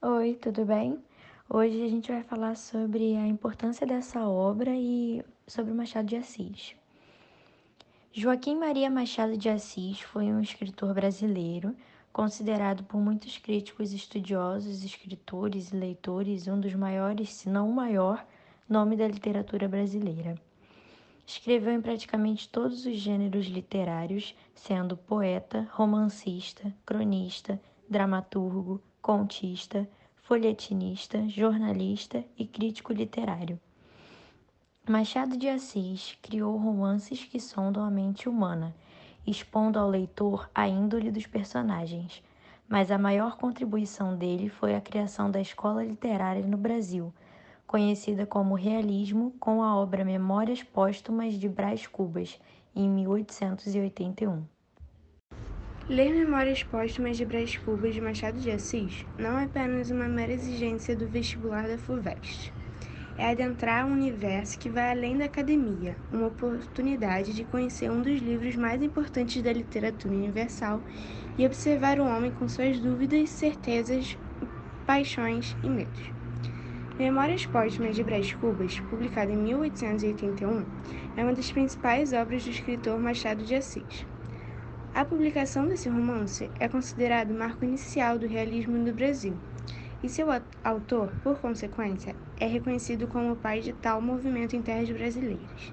Oi, tudo bem? Hoje a gente vai falar sobre a importância dessa obra e sobre Machado de Assis. Joaquim Maria Machado de Assis foi um escritor brasileiro, considerado por muitos críticos estudiosos, escritores e leitores um dos maiores, se não o maior, nome da literatura brasileira. Escreveu em praticamente todos os gêneros literários, sendo poeta, romancista, cronista, dramaturgo, contista, folhetinista, jornalista e crítico literário. Machado de Assis criou romances que sondam a mente humana, expondo ao leitor a índole dos personagens, mas a maior contribuição dele foi a criação da escola literária no Brasil, conhecida como realismo, com a obra Memórias Póstumas de Brás Cubas, em 1881. Ler Memórias Póstumas de Brás Cubas de Machado de Assis não é apenas uma mera exigência do vestibular da FUVEST. É adentrar um universo que vai além da academia, uma oportunidade de conhecer um dos livros mais importantes da literatura universal e observar o homem com suas dúvidas, certezas, paixões e medos. Memórias Póstumas de Brás Cubas, publicado em 1881, é uma das principais obras do escritor Machado de Assis. A publicação desse romance é considerado o marco inicial do realismo no Brasil, e seu autor, por consequência, é reconhecido como o pai de tal movimento em terras brasileiras.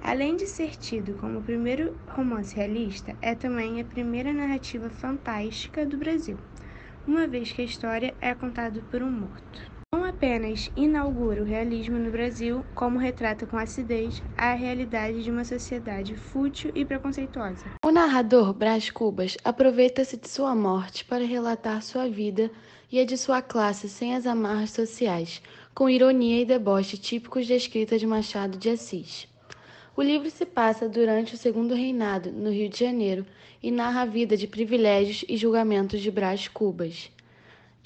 Além de ser tido como o primeiro romance realista, é também a primeira narrativa fantástica do Brasil, uma vez que a história é contada por um morto apenas inaugura o realismo no Brasil, como retrata com acidez a realidade de uma sociedade fútil e preconceituosa. O narrador Brás Cubas aproveita-se de sua morte para relatar sua vida e a de sua classe sem as amarras sociais, com ironia e deboche típicos da escrita de Machado de Assis. O livro se passa durante o Segundo Reinado, no Rio de Janeiro, e narra a vida de privilégios e julgamentos de Brás Cubas.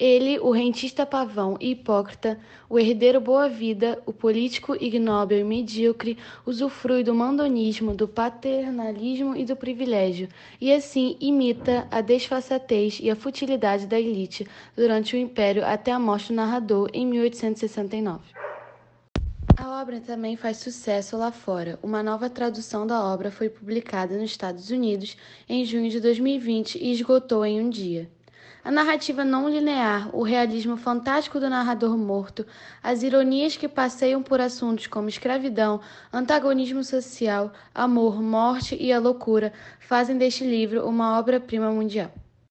Ele, o rentista pavão e hipócrita, o herdeiro boa-vida, o político ignóbil e medíocre, usufrui do mandonismo, do paternalismo e do privilégio, e assim imita a desfaçatez e a futilidade da elite durante o Império até a morte do narrador em 1869. A obra também faz sucesso lá fora. Uma nova tradução da obra foi publicada nos Estados Unidos em junho de 2020 e esgotou em um dia. A narrativa não linear, o realismo fantástico do narrador morto, as ironias que passeiam por assuntos como escravidão, antagonismo social, amor, morte e a loucura fazem deste livro uma obra-prima mundial.